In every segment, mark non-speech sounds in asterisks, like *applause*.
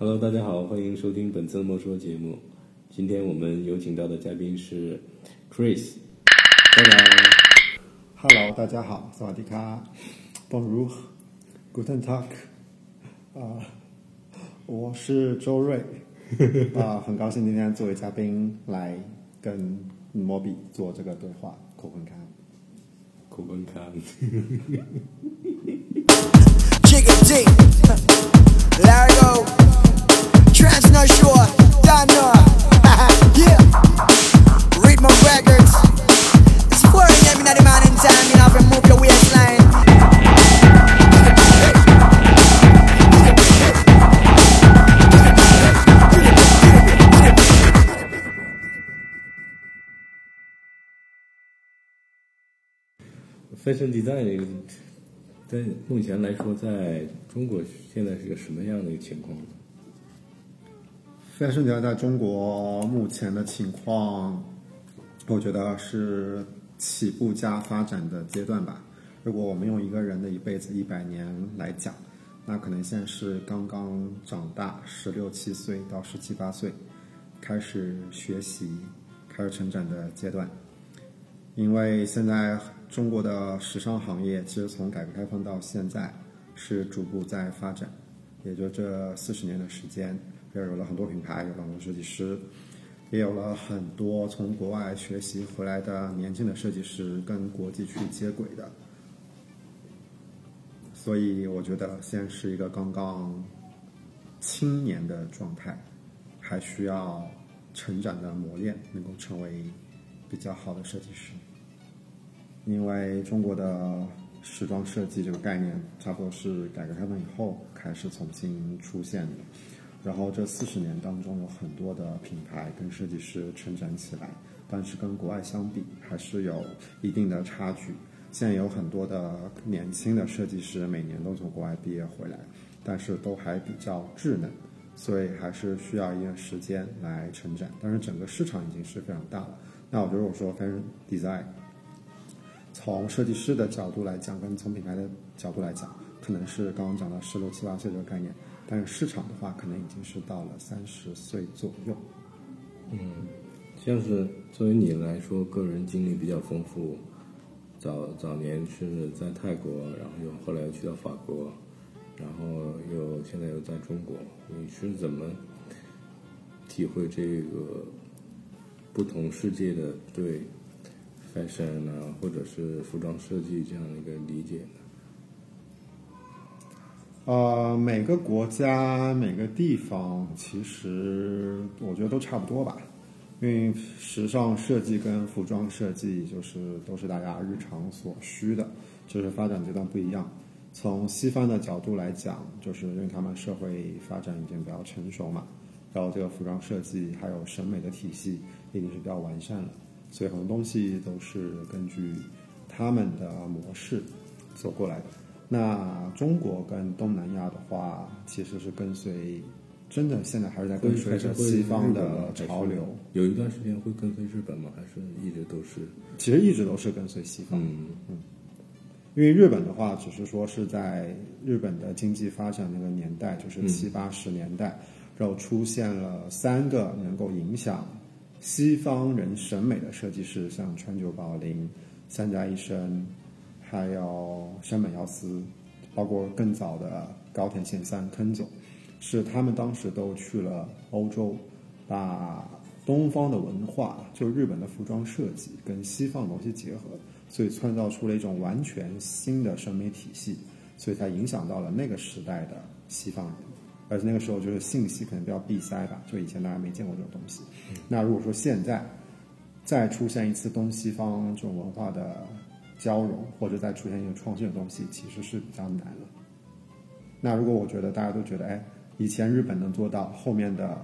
Hello，大家好，欢迎收听本次的莫说节目。今天我们有请到的嘉宾是 Chris，当然 Hello，大家好，萨瓦迪卡，Bonjour，Guten Tag，啊、我是周瑞，*laughs* 啊、很高兴今天作为嘉宾来跟莫比做这个对话，口根看。口根看，Jigga D. Largo. Trans North Shore. Donna. *laughs* yeah. Read my records. It's pouring every night, man, in time. You know, if you move your waistline. Fashion design 这个，在目前来说，在中国现在是个什么样的一个情况呢？ Fashion design 在中国目前的情况，我觉得是起步加发展的阶段吧。如果我们用一个人的一辈子一百年来讲，那可能现在是刚刚长大，十六七岁到十七八岁，开始学习、开始成长的阶段。因为现在中国的时尚行业其实从改革开放到现在是逐步在发展，也就这四十年的时间，也有了很多品牌，有了很多设计师，也有了很多从国外学习回来的年轻的设计师跟国际去接轨的。所以我觉得现在是一个刚刚青年的状态，还需要成长的磨练，能够成为比较好的设计师。因为中国的时装设计这个概念，差不多是改革开放以后开始重新出现的。然后这四十年当中，有很多的品牌跟设计师成长起来，但是跟国外相比，还是有一定的差距。现在有很多的年轻的设计师，每年都从国外毕业回来，但是都还比较稚嫩，所以还是需要一段时间来成长。但是整个市场已经是非常大了。那我觉得我说反正 design，从设计师的角度来讲，跟从品牌的角度来讲，可能是刚刚讲到十六七八岁这个概念，但是市场的话，可能已经是到了三十岁左右。嗯像是作为你来说，个人经历比较丰富，早早年是在泰国，然后又后来又去到法国，然后又现在又在中国，你是怎么体会这个不同世界的对 fashion 啊，或者是服装设计这样的一个理解？呃，每个国家、每个地方，其实我觉得都差不多吧。因为时尚设计跟服装设计就是都是大家日常所需的，就是发展阶段不一样。从西方的角度来讲，就是因为他们社会发展已经比较成熟嘛，然后这个服装设计还有审美的体系已经是比较完善了，所以很多东西都是根据他们的模式走过来的。那中国跟东南亚的话，其实是跟随，真的现在还是在跟随着西方的潮流，有一段时间会跟随日本吗？还是一直都是？其实一直都是跟随西方。嗯因为日本的话，只是说是在日本的经济发展那个年代，就是七八十年代，然后出现了三个能够影响西方人审美的设计师，像川久保玲、三宅一生，还有山本耀司，包括更早的高田宪三、坑总，是他们当时都去了欧洲，把东方的文化，就日本的服装设计跟西方的东西结合，所以创造出了一种完全新的审美体系，所以才影响到了那个时代的西方人。而且那个时候就是信息可能比较闭塞吧，就以前大家没见过这种东西。那如果说现在再出现一次东西方这种文化的交融，或者再出现一个创新的东西，其实是比较难了。那如果我觉得大家都觉得，哎，以前日本能做到，后面的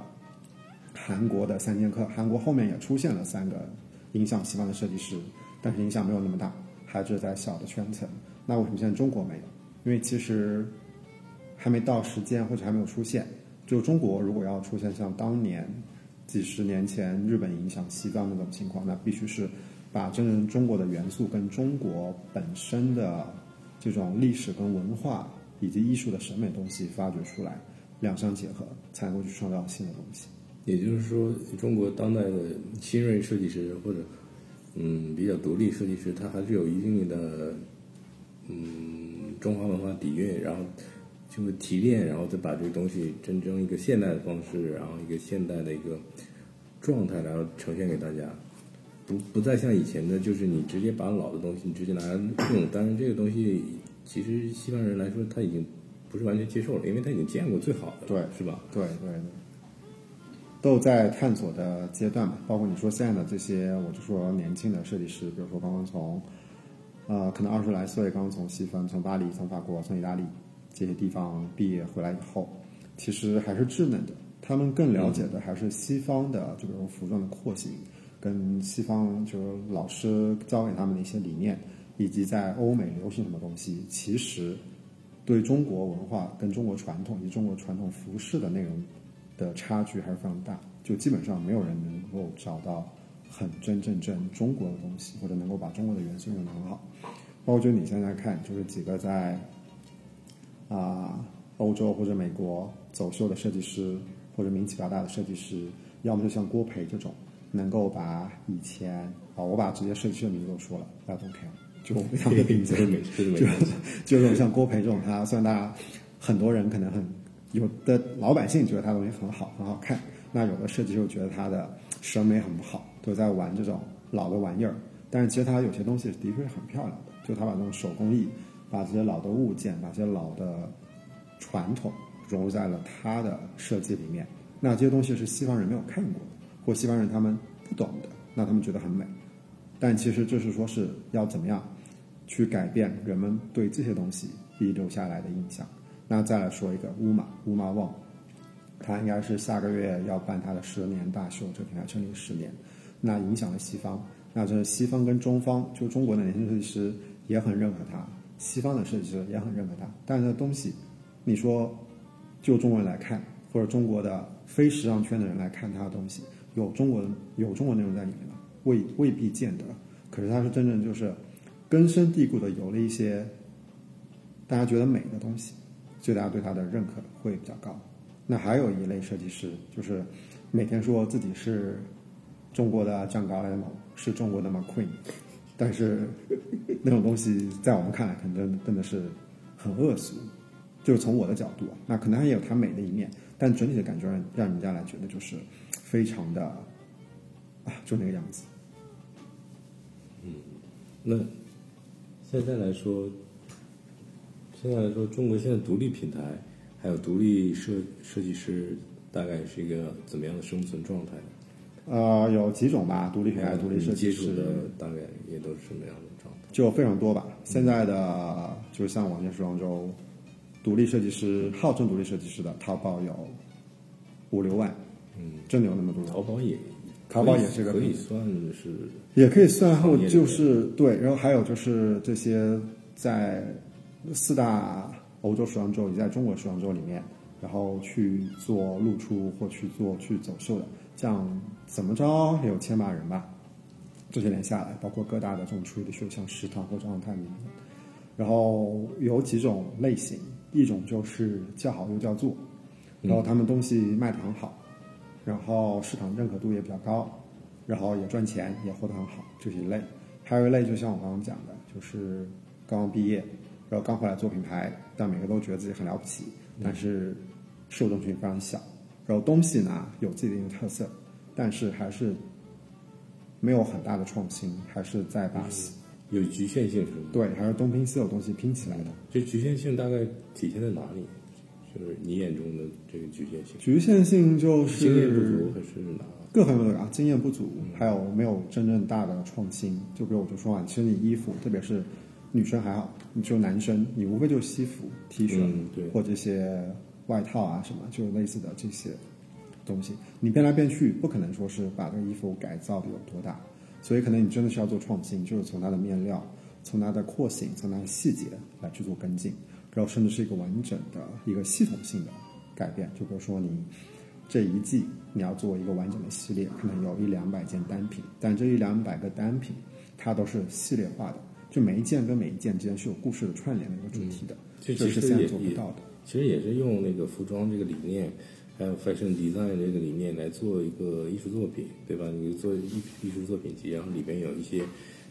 韩国的三剑客，韩国后面也出现了三个影响西方的设计师，但是影响没有那么大，还是在小的圈层。那为什么现在中国没有？因为其实还没到时间，或者还没有出现。就中国如果要出现像当年几十年前日本影响西方那种情况，那必须是把真正中国的元素跟中国本身的这种历史跟文化以及艺术的审美东西发掘出来，两相结合，才能够去创造新的东西。也就是说，中国当代的新锐设计师或者嗯比较独立设计师，他还是有一定的嗯中华文化底蕴，然后就会提炼，然后再把这个东西真正一个现代的方式，然后一个现代的一个状态，然后呈现给大家。不不再像以前的，就是你直接把老的东西你直接拿来用，但是这个东西其实西方人来说他已经不是完全接受了，因为他已经见过最好的，对是吧？对对对，都有在探索的阶段嘛。包括你说现在的这些，我就说年轻的设计师，比如说刚刚从呃可能二十来岁，刚刚从西方、从巴黎、从法国、从意大利这些地方毕业回来以后，其实还是稚嫩的。他们更了解的还是西方的，就比如服装的廓形，跟西方就是老师教给他们的一些理念，以及在欧美流行什么东西，其实对中国文化跟中国传统以及中国传统服饰的内容的差距还是非常大，就基本上没有人能够找到很真正正中国的东西，或者能够把中国的元素用得很好。包括就你现在看，就是几个在啊、欧洲或者美国走秀的设计师，或者名气比较大的设计师，要么就像郭培这种，能够把以前啊，我把直接设计师的名字都说了，大家都 care，*laughs* 就我非常的名字这是没这是没就就这种像郭培这种，他虽然大家很多人可能很有的老百姓觉得他东西很好很好看，那有的设计师又觉得他的审美很不好，都在玩这种老的玩意儿。但是其实他有些东西的确是很漂亮的，就他把这种手工艺，把这些老的物件，把这些老的传统融入在了他的设计里面。那这些东西是西方人没有看过的，或西方人他们不懂的，那他们觉得很美。但其实就是说是要怎么样去改变人们对这些东西遗留下来的印象。那再来说一个乌马乌马旺，他应该是下个月要办他的十年大秀，这品牌成立十年，那影响了西方。那这西方跟中方，就中国的年轻设计师也很认可他，西方的设计师也很认可他。但是东西，你说就中国人来看，或者中国的非时尚圈的人来看他的东西，有中文有中文内容在里面的？未未必见得。可是它是真正就是根深蒂固的有了一些大家觉得美的东西，所以大家对它的认可会比较高。那还有一类设计师，就是每天说自己是中国的 John Galliano，是中国的 McQueen，但是那种东西在我们看来，可能真的是很恶俗。就是从我的角度，那可能它也有它美的一面，但整体的感觉让让人家来觉得就是非常的啊，就那个样子。嗯那现在来说，现在来说，中国现在独立品牌还有独立设设计师，大概是一个怎么样的生存状态？呃，有几种吧，独立品牌、独立设计师的大概也都是什么样的状态？就非常多吧。现在的就像往年时装周，独立设计师号称独立设计师的，淘宝有五六万，嗯，真的有那么多。淘宝也，淘宝也是个可以算是也可以算后就是对，然后还有就是这些在四大欧洲时装周以及在中国时装周里面，然后去做露出或去做去走秀的，这样怎么着也有千把人吧。这些年下来，包括各大的这种出力的秀，像食堂或者奥泰明，然后有几种类型，一种就是叫好又叫座，然后他们东西卖得很好，然后市场认可度也比较高，然后也赚钱，也活得很好，这是一类。还有一类就像我刚刚讲的，就是刚刚毕业，然后刚回来做品牌，但每个都觉得自己很了不起，但是受众群非常小，然后东西呢有自己的一个特色，但是还是没有很大的创新，还是在把有局限性，是吗？对，还是东拼西凑东西拼起来的。这局限性大概体现在哪里？就是你眼中的这个局限性，局限性就是经验不足还是哪？各方面都有啊，经验不足，还有没有真正大的创新。就比如我就说啊，其实你衣服，特别是女生还好，你就男生，你无非就是西服、T 恤、嗯对或这些外套啊什么，就类似的这些东西，你变来变去，不可能说是把这个衣服改造的有多大，所以可能你真的是要做创新，就是从它的面料、从它的廓形、从它的细节来去做跟进，然后甚至是一个完整的一个系统性的改变。就比如说你这一季你要做一个完整的系列，可能有一两百件单品，但这一两百个单品它都是系列化的，就每一件跟每一件之间是有故事的串联的一个主题的，这这是现在做不到的。其实也是用那个服装这个理念，还有 fashion design 这个理念来做一个艺术作品，对吧？你做艺艺术作品集，然后里边有一些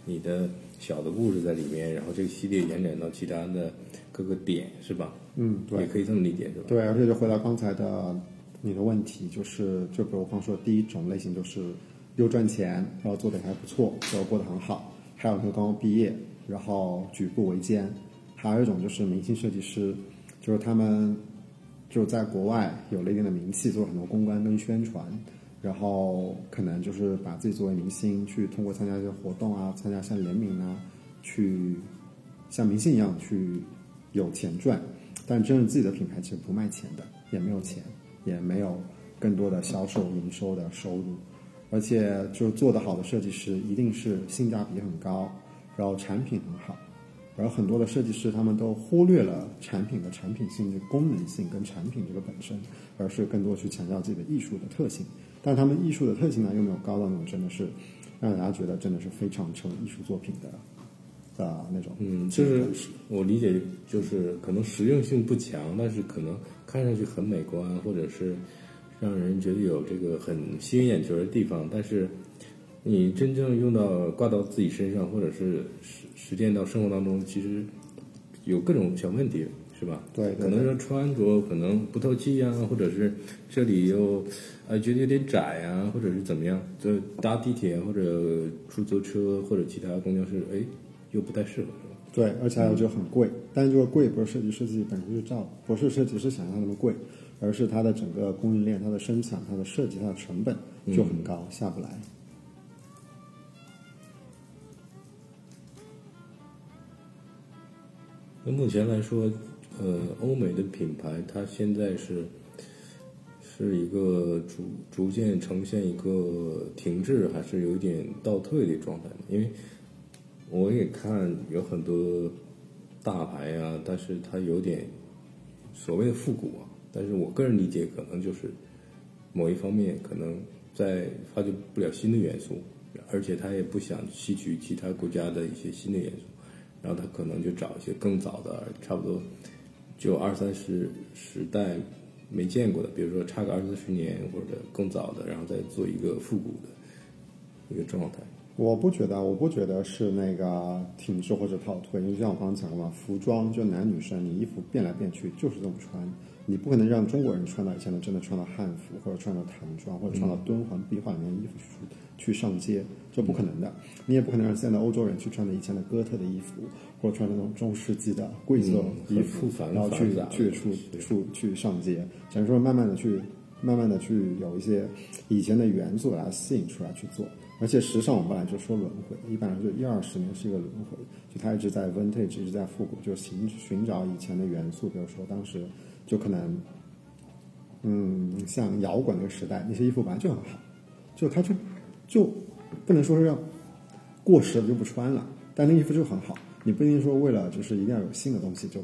你的小的故事在里面，然后这个系列延展到其他的各个点，是吧？嗯，对也，可以这么理解，是吧？对，而且就回到刚才的你的问题，就是就比如我刚说，第一种类型就是又赚钱，然后做的还不错，然后过得很好；还有就是刚刚毕业，然后举步维艰；还有一种就是明星设计师，就是他们就在国外有了一定的名气，做了很多公关跟宣传，然后可能就是把自己作为明星，去通过参加一些活动啊，参加像联名啊，去像明星一样去有钱赚。但真正自己的品牌其实不卖钱的，也没有钱，也没有更多的销售营收的收入，而且就是做得好的设计师一定是性价比很高，然后产品很好，而很多的设计师他们都忽略了产品的产品性、功能性跟产品这个本身，而是更多去强调自己的艺术的特性，但他们艺术的特性呢又没有高到那种真的是让大家觉得真的是非常成艺术作品的。的那种，嗯，就是我理解，就是可能实用性不强，但是可能看上去很美观，或者是让人觉得有这个很吸引眼球的地方，但是你真正用到挂到自己身上，或者是实实践到生活当中，其实有各种小问题，是吧？对对可能说穿着可能不透气呀、或者是这里又呃觉得有点窄呀、或者是怎么样，就搭地铁或者出租车或者其他公交车，哎，又不太适合，是吧？对，而且还有就很贵，但就是这个贵不是设计师自己本身就造，不是设计师想象那么贵，而是它的整个供应链、它的生产、它的设计、它的成本就很高，下不来。那目前来说，呃，欧美的品牌它现在是是一个逐逐渐呈现一个停滞，还是有一点倒退的状态？因为我也看有很多大牌啊、但是它有点所谓的复古啊，但是我个人理解可能就是某一方面可能在发掘不了新的元素，而且他也不想吸取其他国家的一些新的元素。然后他可能就找一些更早的，差不多就二三十时代没见过的，比如说差个二三十年或者更早的，然后再做一个复古的一个状态。我不觉得，我不觉得是那个停滞或者倒退，因为像我刚刚讲的嘛，服装就男女生，你衣服变来变去就是这么穿，你不可能让中国人穿到以前的真的穿到汉服或者穿到唐装或者穿到敦煌壁画里面衣服去去上街，这不可能的。你也不可能让现在欧洲人去穿着以前的哥特的衣服，或者穿那种中世纪的贵族嗯衣服然后去去出出去上街，只能说慢慢的去慢慢的去有一些以前的元素把它吸引出来去做。而且时尚我们本来就说轮回，一般来说一二十年是一个轮回，就它一直在 vintage，一直在复古，就寻寻找以前的元素，比如说当时就可能，嗯，像摇滚那个时代，那些衣服本来就很好，就它就就不能说是要过时了就不穿了，但那衣服就很好，你不一定说为了就是一定要有新的东西就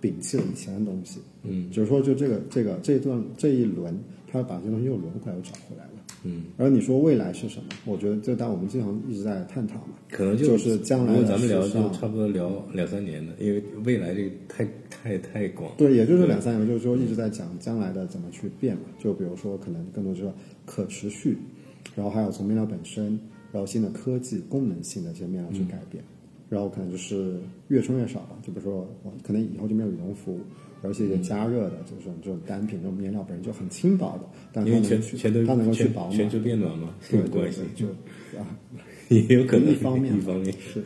摒弃了以前的东西，嗯，就是说就这个这个这一段这一轮，他把这东西又轮回来又找回来了。嗯，而你说未来是什么？我觉得就当我们经常一直在探讨嘛，可能就是将来咱们聊就差不多聊两三年的，因为未来这个太太太广。对，也就是两三年，就是说一直在讲将来的怎么去变嘛。就比如说，可能更多就是可持续，然后还有从面料本身，然后新的科技、功能性的一些面料去改变，然后可能就是越穿越少吧。就比如说，我可能以后就没有羽绒服，而且一些加热的就是这种单品，这种面料本身就很轻薄的，但它因为全能去全都它能够去全保暖，全球变暖嘛，对 *laughs* 对有关系对，，就啊，*laughs* 也有可能一方面一方面。是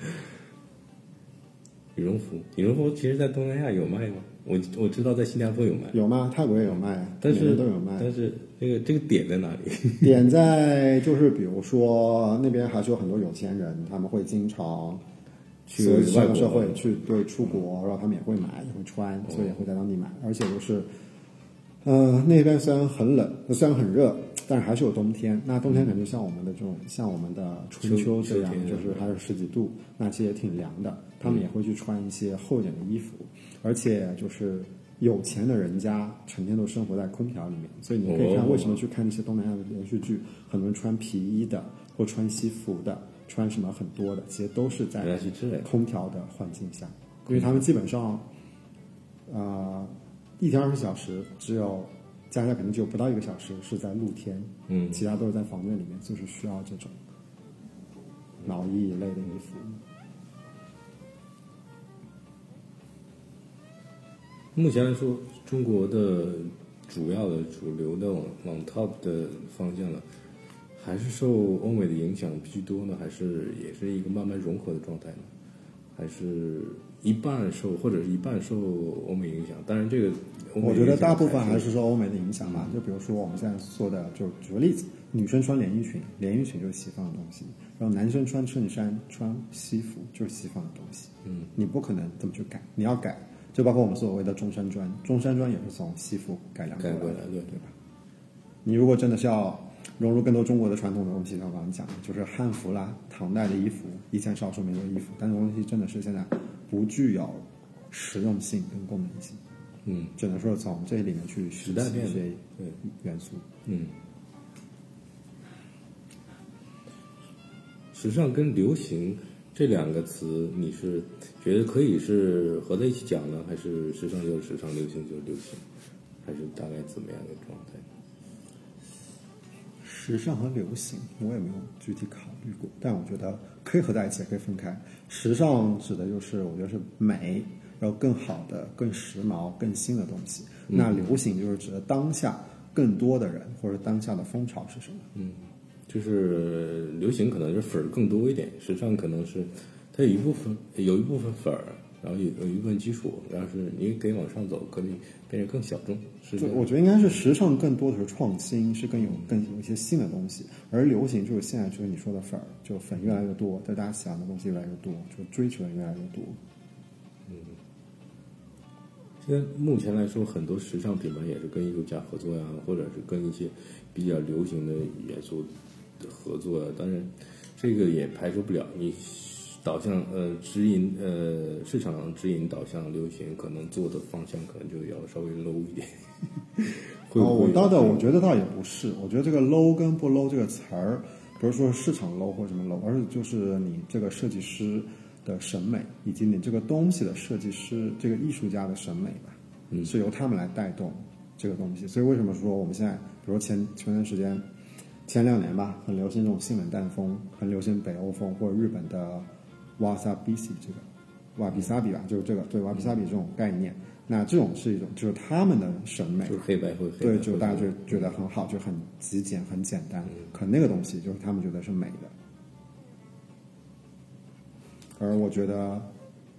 羽绒服，羽绒服其实，在东南亚有卖吗？我我知道在新加坡有卖，有吗？泰国也有卖啊，但是都有卖。但是这个这个点在哪里？*laughs* 点在就是比如说那边还是有很多有钱人，他们会经常去外国社会去对出国，然后他们也会买，也会穿，哦所以也会在当地买，而且就是。呃，那边虽然很冷，虽然很热，但是还是有冬天。那冬天可能就像我们的这种，像我们的春秋这样就是还有十几度，那其实也挺凉的。他们也会去穿一些厚一点的衣服，而且就是有钱的人家成天都生活在空调里面，所以你可以看哦为什么去看那些东南亚的连续剧，很多人穿皮衣的或穿西服的，穿什么很多的，其实都是在空调的环境下，因为他们基本上，呃，一天二十小时只有加起来可能只有不到一个小时是在露天，嗯。其他都是在房间里面，就是需要这种毛衣一类的衣服。目前来说，中国的主要的主流的往往 top 的方向了，还是受欧美的影响居多呢？还是也是一个慢慢融合的状态呢？还是一半受或者是一半受欧美影响？当然，这个我觉得大部分还是是受欧美的影响吧。就比如说我们现在说的，就举个例子，女生穿连衣裙，连衣裙就是西方的东西；然后男生穿衬衫、穿西服就是西方的东西。嗯，你不可能这么去改，你要改，就包括我们所谓的中山装，中山装也是从西服改良过来的，对对吧？你如果真的是要融入更多中国的传统的东西，像我刚刚讲的，就是汉服啦、唐代的衣服，以前少数民族的衣服，但是东西真的是现在不具有实用性跟功能性。嗯只能说从这里面去学时代变了习一些对元素。嗯。时尚跟流行这两个词，你是觉得可以是合在一起讲呢，还是时尚就是时尚，流行就是流行，还是大概怎么样的状态？时尚和流行，我也没有具体考虑过，但我觉得可以合在一起，也可以分开。时尚指的就是我觉得是美，然后更好的、更时髦、更新的东西。那流行就是指的当下更多的人或者当下的风潮是什么。就是流行可能是粉儿更多一点，时尚可能是它有一部分有一部分粉儿，然后有有一部分基础，然后是你可以往上走，可以变得更小众。是我觉得应该是时尚更多的是创新，是更有更有一些新的东西，而流行就是现在就是你说的粉儿，就粉越来越多，但大家喜欢的东西越来越多，就追求的越来越多。嗯现在目前来说，很多时尚品牌也是跟艺术家合作呀，或者是跟一些比较流行的元素的合作呀。当然，这个也排除不了你导向呃指引呃市场指引导向流行，可能做的方向可能就要稍微 low 一点。*laughs* 会哦？我倒的，我觉得倒也不是。我觉得这个 low 跟不 low 这个词儿，不是说市场 low 或什么 low，而是就是你这个设计师的审美，以及你这个东西的设计师、这个艺术家的审美吧，嗯是由他们来带动这个东西。所以为什么说我们现在，比如前前段时间，前两年吧，很流行这种性冷淡风，很流行北欧风或者日本的 wasabi 这个瓦比萨比吧，就是这个对瓦比萨比这种概念。那这种是一种，就是他们的审美，就是黑白灰黑白。对，就大家就觉得很好，就很极简、很简单。可那个东西就是他们觉得是美的，而我觉得，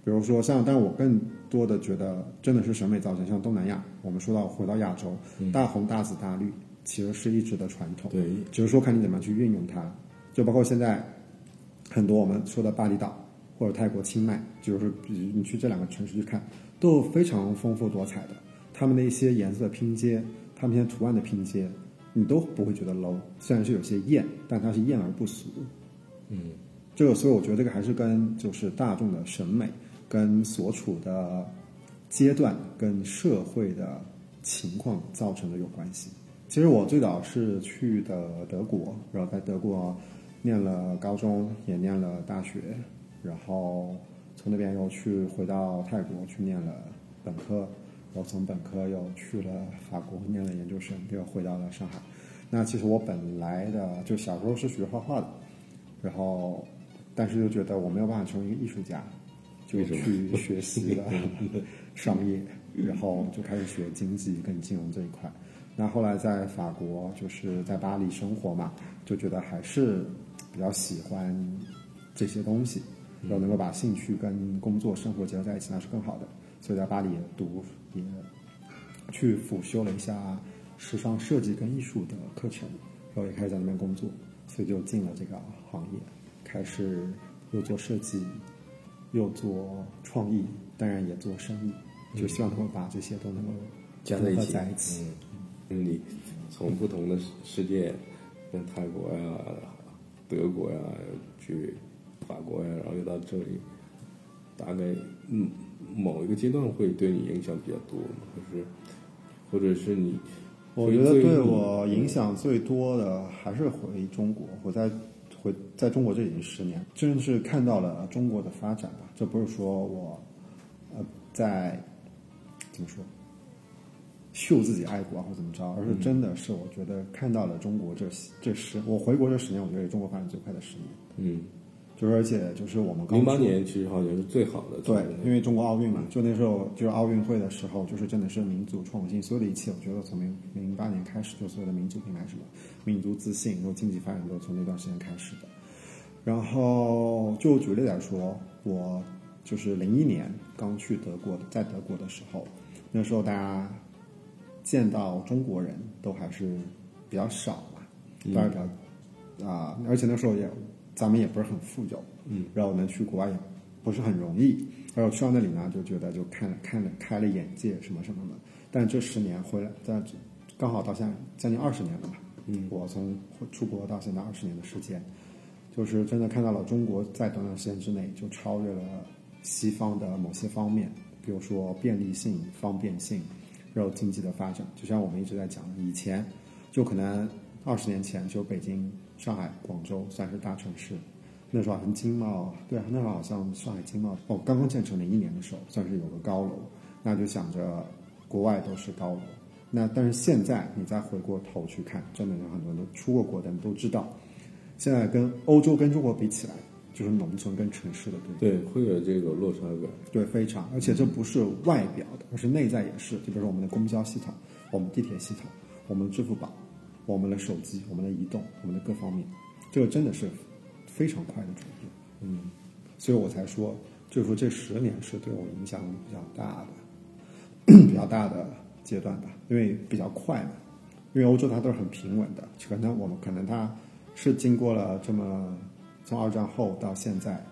比如说像，但我更多的觉得真的是审美造成，像东南亚，我们说到回到亚洲，大红大紫大绿其实是一直的传统，对只是说看你怎么样去运用它。就包括现在很多我们说的巴厘岛或者泰国清迈，就是比如你去这两个城市去看，都有非常丰富多彩的，他们的一些颜色拼接，他们一些图案的拼接，你都不会觉得 low。虽然是有些艳，但它是艳而不俗。嗯，这个所以我觉得这个还是跟就是大众的审美跟所处的阶段跟社会的情况造成的有关系。其实我最早是去的德国，然后在德国念了高中，也念了大学，然后从那边又去回到泰国去念了本科，然后从本科又去了法国念了研究生，又回到了上海。那其实我本来的就小时候是学画画的，然后但是又觉得我没有办法成为一个艺术家，就去学习了 *laughs* *laughs* 商业，然后就开始学经济跟金融这一块。那后来在法国，就是在巴黎生活嘛，就觉得还是比较喜欢这些东西，然后能够把兴趣跟工作生活结合在一起，那是更好的。所以在巴黎也读也去辅修了一下时尚设计跟艺术的课程，然后也开始在那边工作，所以就进了这个行业，开始又做设计，又做创意，当然也做生意，就希望能够把这些都能够结合加在一起，你从不同的世世界，像泰国呀、德国呀，去法国呀，然后又到这里，大概嗯某一个阶段会对你影响比较多吗？就是或者是你，我觉得对我影响最多的还是回中国。我在回在中国这已经十年，真是看到了中国的发展吧。这不是说我呃在怎么说，秀自己爱国啊或者怎么着，而是真的是我觉得看到了中国这这十我回国这十年，我觉得是中国发展最快的十年。嗯，就是而且就是我们刚零八年其实好像是最好的，对，因为中国奥运嘛，就那时候就是奥运会的时候，就是真的是民族创新，所有的一切，我觉得从零零八年开始，就所有的民族品牌什么民族自信，然后经济发展都从那段时间开始的。然后就举例来说，我就是零一年刚去德国，在德国的时候，那时候大家见到中国人都还是比较少吧，当然比较啊、而且那时候也咱们也不是很富有，嗯，然后能去国外也不是很容易，然后去到那里呢，就觉得就看了看了开了眼界什么什么的。但这十年回来，在刚好到现在将近二十年了吧，嗯，我从出国到现在二十年的时间，就是真的看到了中国在短短时间之内就超越了西方的某些方面，比如说便利性、方便性，然后经济的发展。就像我们一直在讲的，以前就可能二十年前就北京、上海、广州算是大城市，那时候好像经贸，对啊，那时候好像上海经贸哦刚刚建成零一年的时候，算是有个高楼，那就想着国外都是高楼。那但是现在你再回过头去看，真的有很多人都出过国的人都知道，现在跟欧洲跟中国比起来，就是农村跟城市的对比。对，会有这个落差感。对，非常，而且这不是外表的，而是内在也是。就比如说我们的公交系统、我们地铁系统、我们的支付宝、我们的手机、我们的移动、我们的各方面，这个真的是非常快的转变。嗯，所以我才说，就是说这十年是对我影响比较大的、*coughs* 比较大的阶段吧，因为比较快嘛。因为欧洲它都是很平稳的，可能我们可能它是经过了这么从二战后到现在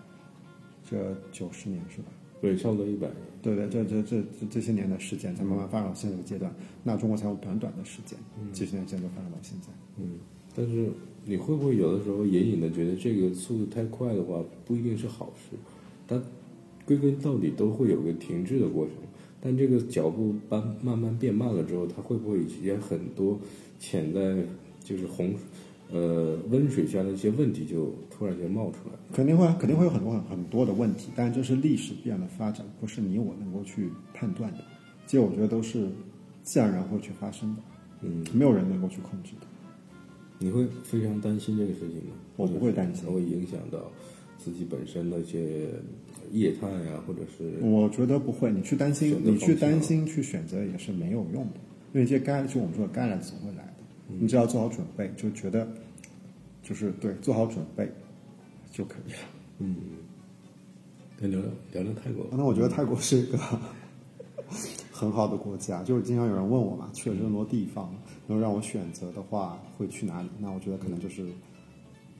这九十年是吧？对，差不多一百年。对对，这这这这这些年的时间才慢慢发展到现在的阶段，那中国才有短短的时间，几十年间就发展到现在。嗯，但是你会不会有的时候隐隐的觉得这个速度太快的话，不一定是好事？它归根到底都会有个停滞的过程，但这个脚步慢慢慢变慢了之后，它会不会也很多潜在就是洪呃温水下的一些问题就突然间冒出来？肯定会肯定会有很多很很多的问题，但这是历史必然的发展，不是你我能够去判断的。其实我觉得都是自然而然会去发生的，嗯，没有人能够去控制的。你会非常担心这个事情吗？我不会担心它会影响到自己本身的一些业态呀、或者是我觉得不会，你去担心你去担心去选择也是没有用的，因为这些该就我们说的该来的总会来的，你只要做好准备，就觉得就是对做好准备就可以了。嗯，跟聊聊聊聊泰国。那我觉得泰国是一个 *laughs* 很好的国家，就是经常有人问我嘛，去了这么多地方，然后让我选择的话会去哪里？那我觉得可能就是，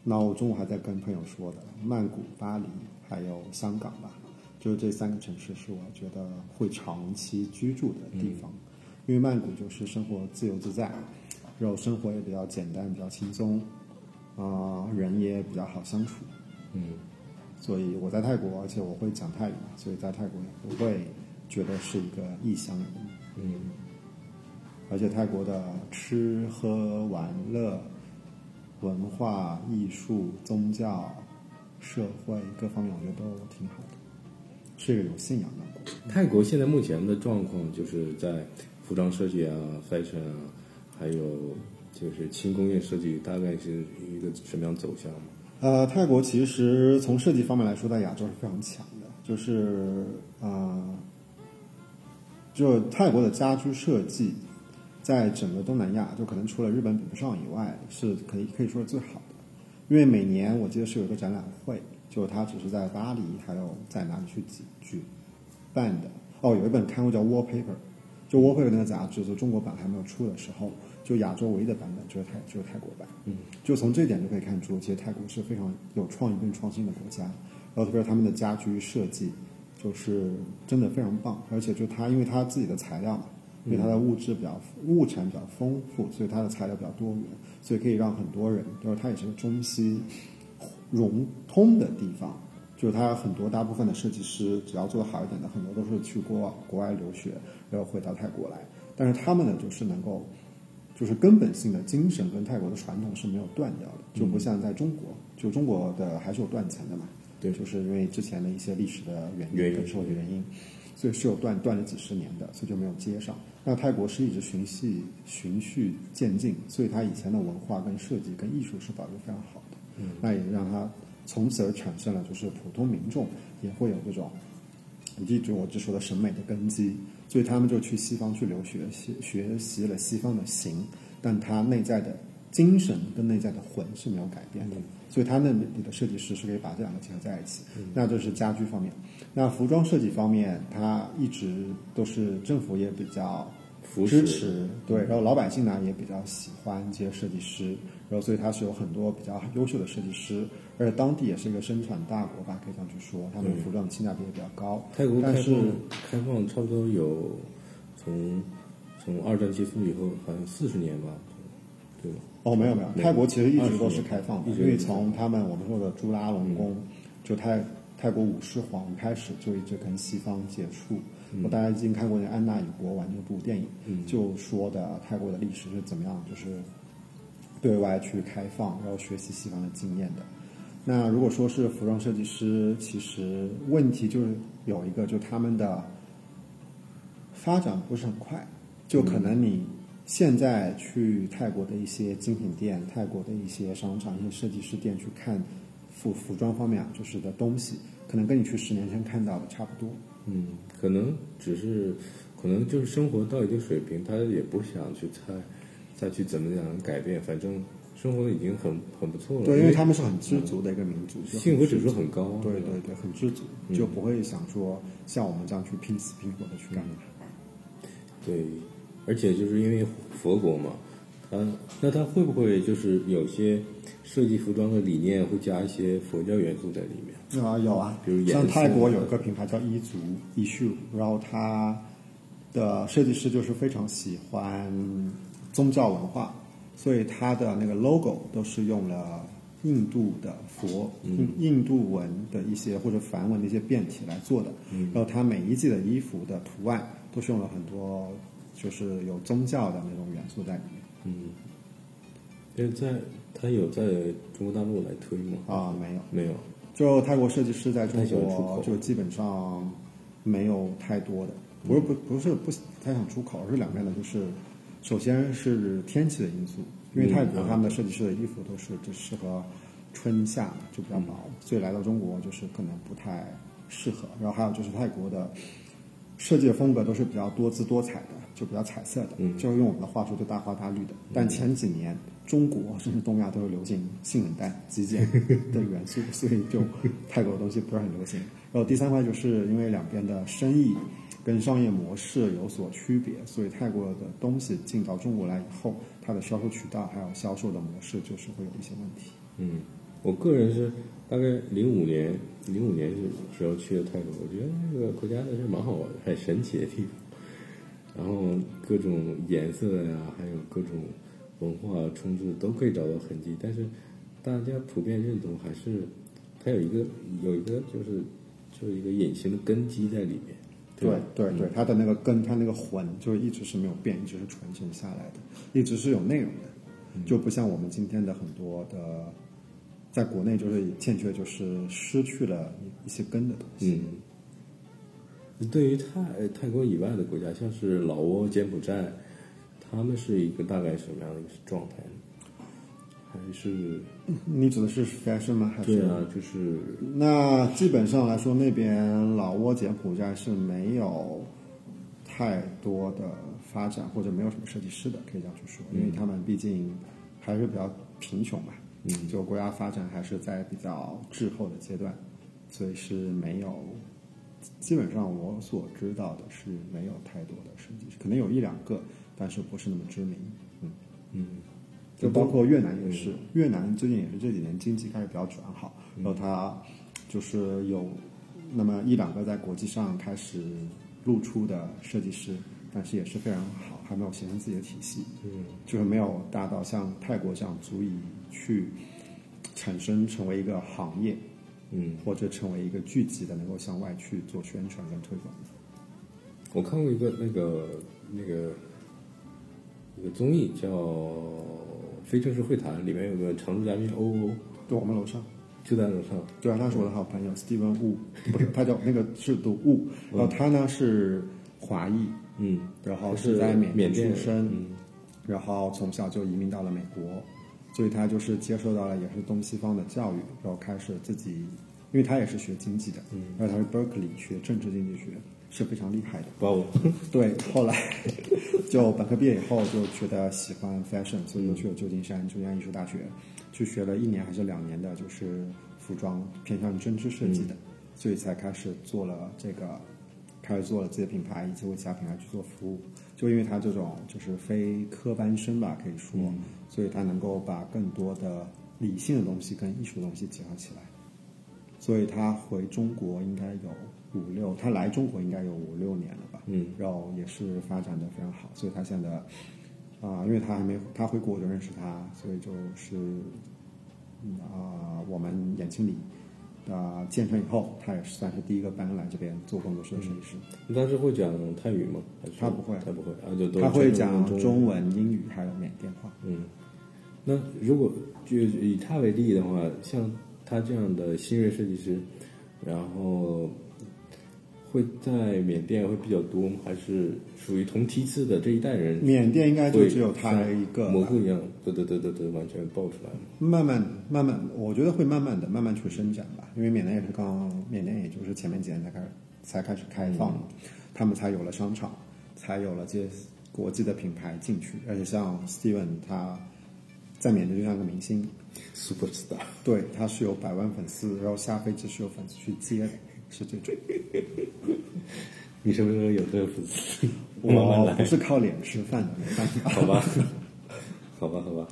那我中午还在跟朋友说的，曼谷、巴黎还有香港吧，就是这三个城市是我觉得会长期居住的地方，因为曼谷就是生活自由自在，然后生活也比较简单，比较轻松，啊、人也比较好相处，嗯，所以我在泰国，而且我会讲泰语嘛，所以在泰国也不会觉得是一个异乡人。嗯，而且泰国的吃喝玩乐、文化艺术、宗教、社会各方面，我觉得都挺好的，是一个有信仰的。泰国现在目前的状况就是在服装设计啊、fashion 啊，还有就是轻工业设计，大概是一个什么样走向吗？呃，泰国其实从设计方面来说，在亚洲是非常强的，就是呃，就泰国的家居设计，在整个东南亚，就可能除了日本比不上以外，是可以可以说是最好的。因为每年我记得是有一个展览会，就它只是在巴黎，还有在哪里去举举办的。哦，有一本刊物叫《Wallpaper》，就《Wallpaper》那个杂志，就中国版还没有出的时候，就亚洲唯一的版本就是泰就是泰国版。嗯，就从这点就可以看出，其实泰国是非常有创意跟创新的国家。然后特别是他们的家居设计，就是真的非常棒。而且就它，因为它自己的材料嘛，因为它的物质比较物产比较丰富，所以它的材料比较多元，所以可以让很多人，就是它也是个中西融通的地方。就是它很多大部分的设计师，只要做得好一点的，很多都是去国国外留学，然后回到泰国来。但是他们呢，就是能够，就是根本性的精神跟泰国的传统是没有断掉的，就不像在中国，就中国的还是有断层的嘛。对就是因为之前的一些历史的原因社会的原因，所以是有断断了几十年的，所以就没有接上。那泰国是一直循系循序渐进，所以它以前的文化跟设计跟艺术是保留非常好的。嗯，那也让它从此而产生了，就是普通民众也会有这种，一直我只说的审美的根基，所以他们就去西方去留学，学学习了西方的形，但他内在的精神跟内在的魂是没有改变的。所以他那里的设计师是可以把这两个结合在一起。那这是家居方面，那服装设计方面，它一直都是政府也比较支持，对，然后老百姓呢也比较喜欢这些设计师，然后所以它是有很多比较优秀的设计师，而且当地也是一个生产大国吧，可以这样去说，他们服装性价比也比较高。泰国开但是放开放差不多有从从二战结束以后，好像四十年吧，对吧？哦，没有没有，泰国其实一直都是开放的，因为从他们我们说的朱拉隆功，就泰泰国武士皇开始就一直跟西方接触。我大家已经看过那《安娜与国王》那部电影，就说的泰国的历史是怎么样，就是对外去开放，然后学习西方的经验的。那如果说是服装设计师，其实问题就是有一个，就他们的发展不是很快，就可能你现在去泰国的一些精品店、泰国的一些商场、一些设计师店去看服服装方面啊，就是的东西，可能跟你去十年前看到的差不多。嗯，可能只是，可能就是生活到一定水平，他也不想去再再去怎么样改变，反正生活已经很很不错了。对，因为他们是很知足的一个民族，幸福指数很高。对对对，很知足，就不会想说像我们这样去拼死拼活的去干它。对，而且就是因为佛国嘛，他那他会不会就是有些设计服装的理念会加一些佛教元素在里面？啊，有啊，比如像泰国有一个品牌叫一族一秀，然后他的设计师就是非常喜欢宗教文化，所以它的那个 logo 都是用了印度的佛、印印度文的一些或者梵文的一些变体来做的。然后它每一季的衣服的图案都是用了很多就是有宗教的那种元素在里面。因为在他有在中国大陆来推吗？啊，没有。没有。就泰国设计师在中国就基本上没有太多的，不是不不是不太想出口，而是两边的，就是首先是天气的因素，因为泰国他们的设计师的衣服都是只适合春夏嘛，就比较薄，所以来到中国就是可能不太适合。然后还有就是泰国的设计的风格都是比较多姿多彩的，就比较彩色的，就是用我们的话说就大花大绿的。但前几年中国甚至东亚都是流行性冷淡、极简的元素，所以就泰国的东西不是很流行。然后第三块就是因为两边的生意跟商业模式有所区别，所以泰国的东西进到中国来以后，它的销售渠道还有销售的模式就是会有一些问题。嗯，我个人是大概零五年，零五年是时候去的泰国，我觉得那个国家还是蛮好玩，很神奇的地方。然后各种颜色呀，还有各种文化冲突都可以找到痕迹，但是大家普遍认同还是它有一个有一个就是就是一个隐形的根基在里面。对对对，它的那个根，它那个魂，就一直是没有变，一直是传承下来的，一直是有内容的，就不像我们今天的很多的，在国内就是欠缺，就是失去了一些根的东西。嗯，对于泰泰国以外的国家，像是老挝、柬埔寨，他们是一个大概什么样的一个状态呢？还是你指的是 fashion 吗？还是？对啊，就是那基本上来说，那边老挝、柬埔寨是没有太多的发展，或者没有什么设计师的，可以这样去说，因为他们毕竟还是比较贫穷嘛，嗯，就国家发展还是在比较滞后的阶段，所以是没有。基本上我所知道的是没有太多的设计师，可能有一两个，但是不是那么知名。嗯嗯，就包括越南也是，越南最近也是这几年经济开始比较转好，然后它就是有那么一两个在国际上开始露出的设计师，但是也是非常好，还没有形成自己的体系，嗯，就是没有大到像泰国这样足以去产生成为一个行业，嗯，或者成为一个聚集的，能够向外去做宣传跟推广。我看过一个那个那个一个综艺叫《非正式会谈》，里面有个常驻嘉宾欧欧，对我们楼上，就在楼上。对啊，他是我的好朋友 Steven Wu，不是他叫那个是读 Wu，*laughs* 然后他呢是华裔，嗯，然后是在缅缅甸出生，嗯。然后从小就移民到了美国，所以他就是接受到了也是东西方的教育，然后开始自己，因为他也是学经济的，嗯，然后他是 Berkeley 学政治经济学，是非常厉害的。哇哦，*laughs* 对，后来 *laughs* 就本科毕业以后就觉得喜欢 fashion，所以就去了旧金山旧金山艺术大学，去学了一年还是两年的，就是服装偏向于针织设计的，所以才开始做了这个，开始做了自己的品牌，以及为其他品牌去做服务。就因为他这种就是非科班生吧，可以说，所以他能够把更多的理性的东西跟艺术的东西结合起来。所以他回中国应该有五六，他来中国应该有五六年了吧，嗯，然后也是发展的非常好，所以他现在啊、因为他还没他回国我就认识他，所以就是嗯啊、我们眼睛里啊、建成以后，他也是算是第一个搬来这边做工作室的设计师，你当时会讲泰语吗？他不会。他不会，啊，就都他会讲中中文、英语还有缅甸话。嗯，那如果就以他为例的话，像他这样的新锐设计师，然后会在缅甸会比较多吗？还是属于同梯次的这一代人？缅甸应该就只有他像一个蘑菇一样，对对对对对，完全爆出来了。慢慢慢慢，我觉得会慢慢的慢慢去伸展吧，因为缅甸也是刚，缅甸也就是前面几年才开始才开始开放，他们才有了商场，才有了这些国际的品牌进去，而且像 Steven 他在缅甸就像个明星，Super star，对，他是有百万粉丝，然后下飞机是有粉丝去接的，是这种。你什么时候有这个粉丝？慢慢来我不，是靠脸吃饭的，没办法。好吧，*laughs* 好吧，好吧。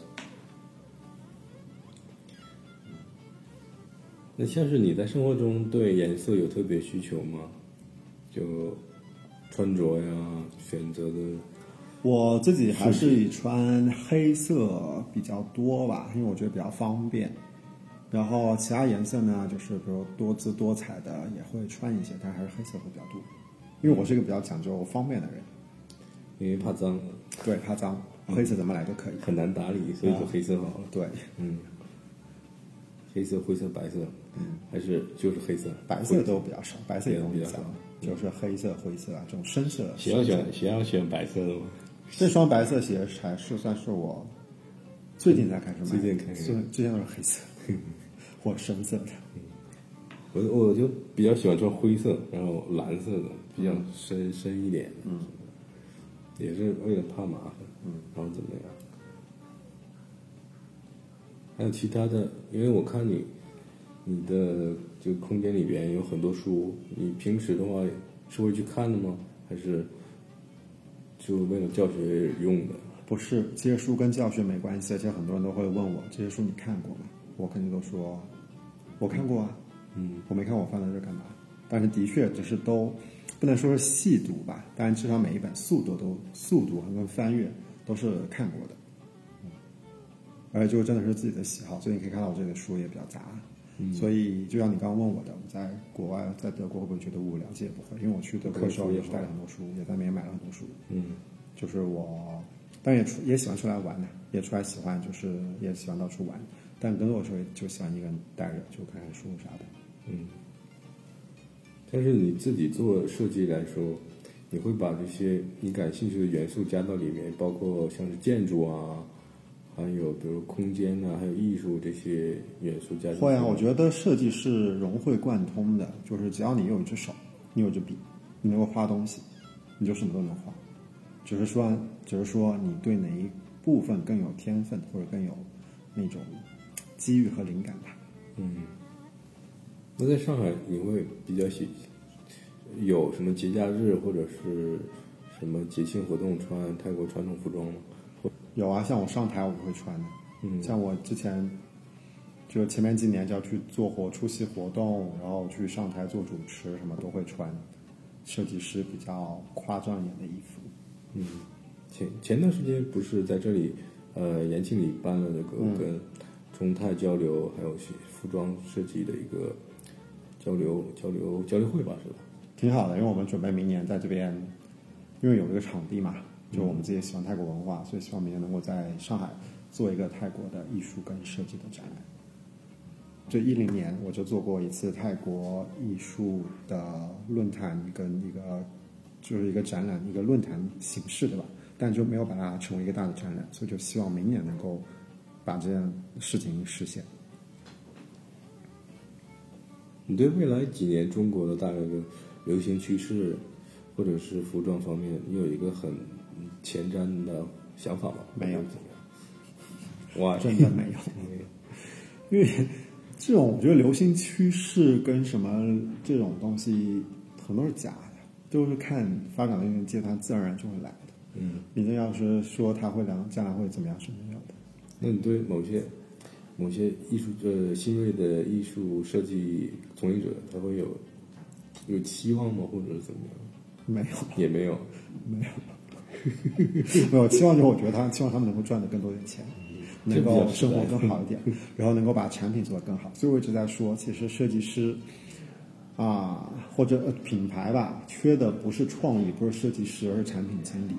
那像是你在生活中对颜色有特别需求吗？就穿着呀，选择的，我自己还是以穿黑色比较多吧，因为我觉得比较方便。然后其他颜色呢，就是比如多姿多彩的也会穿一些，但还是黑色会比较多。因为我是一个比较讲究方便的人，因为怕脏，对，怕脏，黑色怎么来都可以。很难打理，所以说黑色好了。对，嗯，黑色、灰色、白色，嗯，还是就是黑色，白色都比较少，白色也比较少，就是黑色、灰色啊这种深色。喜要选喜要选白色的吗？这双白色鞋还是算是我最近才开始买，最近开始最之前都是黑色或深色的。我我就比较喜欢穿灰色，然后蓝色的比较深深一点，嗯，也是为了怕麻烦，嗯，然后怎么样？还有其他的，因为我看你你的这个空间里边有很多书，你平时的话是会去看的吗？还是就为了教学用的？不是，这些书跟教学没关系，而且很多人都会问我这些书你看过吗？我肯定都说我看过啊，嗯，我没看我放在这干嘛？但是的确只是都不能说是细读吧，当然至少每一本速读都速读和跟翻阅都是看过的，嗯，而且就真的是自己的喜好，所以你可以看到我这里的书也比较杂。所以，就像你刚刚问我的，我在国外，在德国会不会觉得无聊？其实也不会，因为我去德国的时候也是带了很多书，也在那边买了很多书。嗯，就是我，当然也出也喜欢出来玩的，也出来喜欢就是也喜欢到处玩，但更多的时候就喜欢一个人待着，就看看书啥的。嗯但是你自己做设计来说，你会把这些你感兴趣的元素加到里面，包括像是建筑啊，还有比如空间啊，还有艺术这些元素加进去。会啊，我觉得设计是融会贯通的，就是只要你有一只手，你有一支笔，你能够画东西，你就什么都能画。只是说，只是说你对哪一部分更有天分，或者更有那种机遇和灵感吧。嗯那在上海，你会比较喜有什么节假日或者是什么节庆活动穿泰国传统服装吗？有啊，像我上台我就会穿的，嗯，像我之前就前面几年就要去做活出席活动，然后去上台做主持，什么都会穿设计师比较夸张一点的衣服。嗯前前段时间不是在这里，呃，延庆里办了那嗯个跟中泰交流还有服装设计的一个交流交流交流会吧，是吧？挺好的，因为我们准备明年在这边，因为有这个场地嘛，就我们自己也喜欢泰国文化，所以希望明年能够在上海做一个泰国的艺术跟设计的展览。这一零年我就做过一次泰国艺术的论坛，一个一个就是一个展览，一个论坛形式，对吧？但就没有把它成为一个大的展览，所以就希望明年能够把这件事情实现。你对未来几年中国的大概的流行趋势，或者是服装方面，你有一个很前瞻的想法吗？没有怎么样？哇，真的没有，*laughs* 因为这种我觉得流行趋势跟什么这种东西很多是假的，都是看发展的一个阶段，自然而然就会来的。嗯，你这要是说它会凉将来会怎么样是没有的。那你对某些某些艺术呃新锐的艺术设计从业者，他会有有期望吗？或者是怎么样？没有，也没有。没有，*laughs* 没有期望，就是我觉得他希望他们能够赚的更多点钱，能够生活更好一点，然后能够把产品做得更好。所以我一直在说，其实设计师啊，或者呃品牌吧，缺的不是创意，不是设计师，而是产品经理，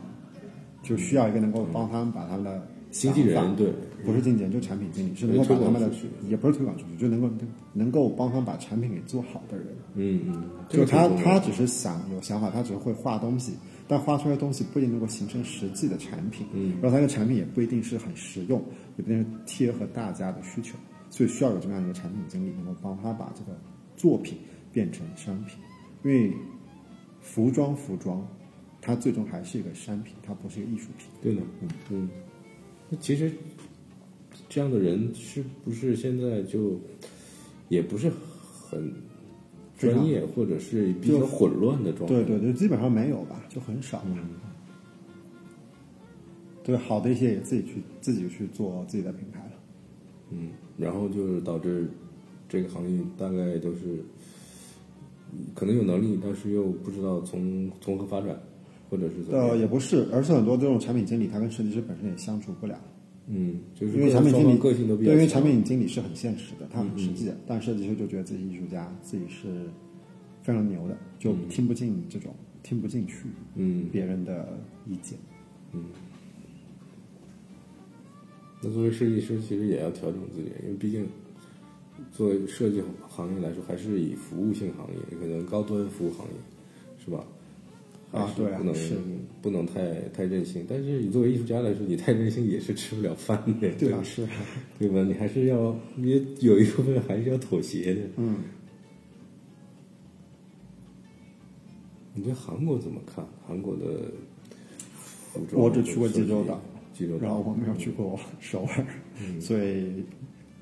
就需要一个能够帮他们把他们的经纪人对不是经纪人，就产品经理，是能够把他们的也不是推广出去，就能够能够帮他们把产品给做好的人。嗯嗯，就他他只是想有想法，他只是会画东西，但画出来的东西不一定能够形成实际的产品。嗯，然后他的产品也不一定是很实用，也不一定是贴合大家的需求，所以需要有这么样一个产品经理，能够帮他把这个作品变成商品。因为服装服装，它最终还是一个商品，它不是一个艺术品。对的，嗯嗯。那其实这样的人是不是现在就也不是很专业，或者是比较混乱的状态？对对对，基本上没有吧，就很少。嗯对，好的一些也自己去自己去做自己的品牌了。嗯，然后就是导致这个行业大概都是嗯可能有能力，但是又不知道从从何发展，或者是怎么呃，也不是，而是很多这种产品经理，他跟设计师本身也相处不了，嗯，就是因为产品经理个性都比较对，因为产品经理是很现实的，他很实际的，但设计师就觉得自己艺术家，自己是非常牛的，就听不进这种，听不进去嗯。别人的意见。嗯。那作为设计师，其实也要调整自己，因为毕竟作为设计行业来说，还是以服务性行业，可能高端服务行业，是吧？啊对啊不能、不能太太任性。但是你作为艺术家来说，你太任性也是吃不了饭的，*laughs* 对啊，是，对吧？你还是要也有一部分还是要妥协的。嗯，你对韩国怎么看？韩国的服装，我只去过济州岛，济州岛，然后我没有去过首尔，嗯所以，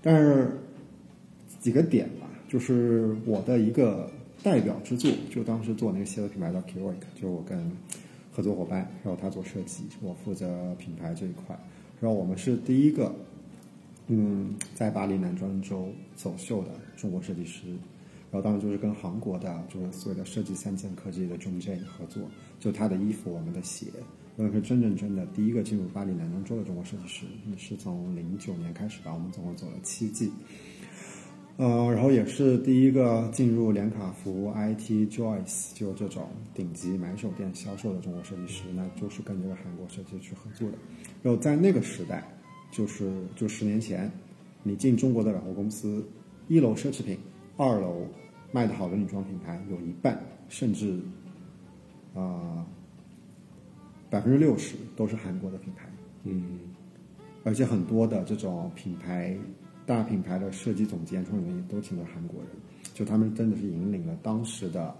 但是几个点吧，就是我的一个代表之作，就当时做那个鞋的品牌叫 Kiroik，就是我跟合作伙伴，然后他做设计，我负责品牌这一块，然后我们是第一个，嗯，在巴黎男装周走秀的中国设计师。然后当时就是跟韩国的，就是所谓的设计三剑科技的 Jun J 合作，就他的衣服，我们的鞋，我们是真正真的第一个进入巴黎男装周的中国设计师，是从零九年开始吧，我们总共走了七季。呃，然后也是第一个进入连卡佛、IT、Joyce 就这种顶级买手店销售的中国设计师，那就是跟这个韩国设计师去合作的。然后在那个时代，就是就十年前，你进中国的百货公司，一楼奢侈品，二楼卖的好的女装品牌有一半，甚至啊百分之六十都是韩国的品牌。嗯而且很多的这种品牌大品牌的设计总监、创始人也都请了韩国人，就他们真的是引领了当时的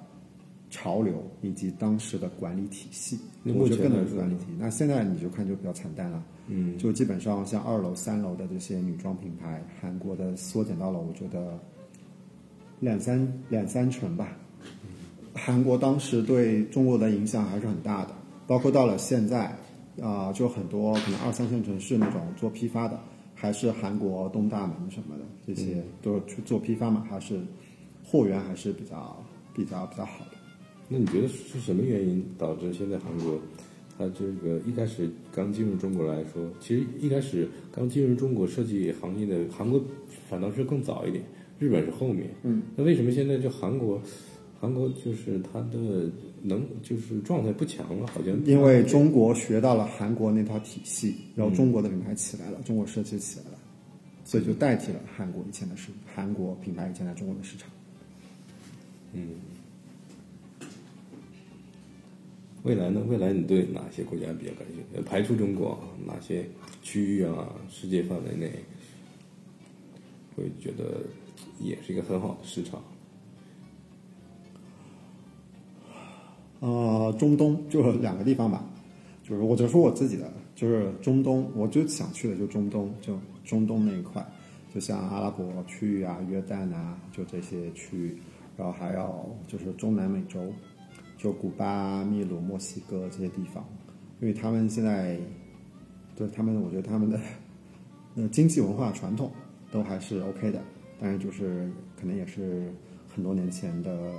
潮流以及当时的管理体系。那我觉得更能目前来说是管理体系。那现在你就看就比较惨淡了，嗯，就基本上像二楼、三楼的这些女装品牌，韩国的缩减到了我觉得两三两三成吧。韩国当时对中国的影响还是很大的，包括到了现在，啊、就很多可能二三线城市那种做批发的，还是韩国东大门什么的，这些都是去做批发嘛，还是货源还是比较比较比较好的。那你觉得是什么原因导致现在韩国，它这个一开始刚进入中国来说，其实一开始刚进入中国设计行业的韩国反倒是更早一点，日本是后面。嗯，那为什么现在就韩国，韩国就是它的能就是状态不强了，好像因为中国学到了韩国那套体系，然后中国的品牌起来了，中国设计起来了，所以就代替了韩国以前的市，韩国品牌以前在中国的市场。嗯未来呢？未来你对哪些国家比较感兴趣？呃排除中国，哪些区域啊，世界范围内会觉得也是一个很好的市场？呃，中东就两个地方吧，就是我就说我自己的，就是中东，我就想去的就中东，就中东那一块，就像阿拉伯区域啊、约旦啊，就这些区域，然后还有就是中南美洲，就古巴、秘鲁、墨西哥这些地方，因为他们现在，对他们，我觉得他们的 *laughs* 呃经济文化传统都还是 OK 的，但是就是可能也是很多年前的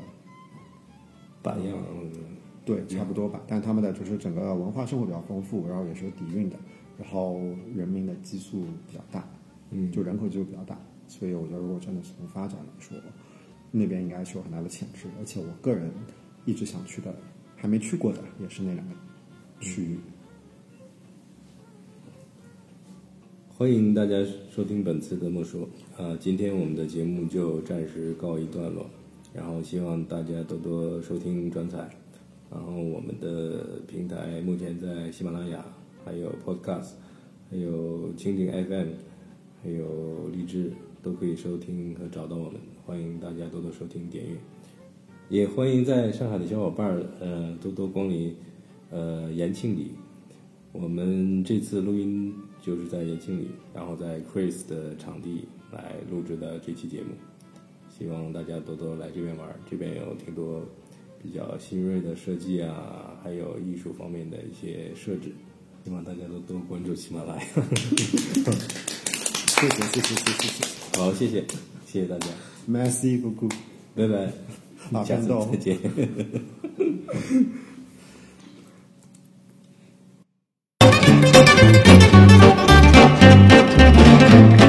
榜样，对，差不多吧。但他们的就是整个文化生活比较丰富，然后也是有底蕴的，然后人民的基数比较大，嗯，就人口基数比较大，所以我觉得如果真的是从发展来说，那边应该是有很大的潜质。而且我个人一直想去的，还没去过的也是那两个区域。欢迎大家收听本次的莫说啊，今天我们的节目就暂时告一段落，然后希望大家多多收听转载，然后我们的平台目前在喜马拉雅、还有 Podcast、还有蜻蜓 FM、还有荔枝都可以收听和找到我们，欢迎大家多多收听点阅，也欢迎在上海的小伙伴儿呃多多光临呃延庆里。我们这次录音就是在延庆里，然后在 Chris 的场地来录制的这期节目，希望大家多多来这边玩，这边有挺多比较新锐的设计啊，还有艺术方面的一些设置。希望大家都多关注喜马拉雅。谢谢谢谢谢谢谢谢，好谢谢谢谢大家。Merci，姑姑，拜拜，下次再见。*laughs*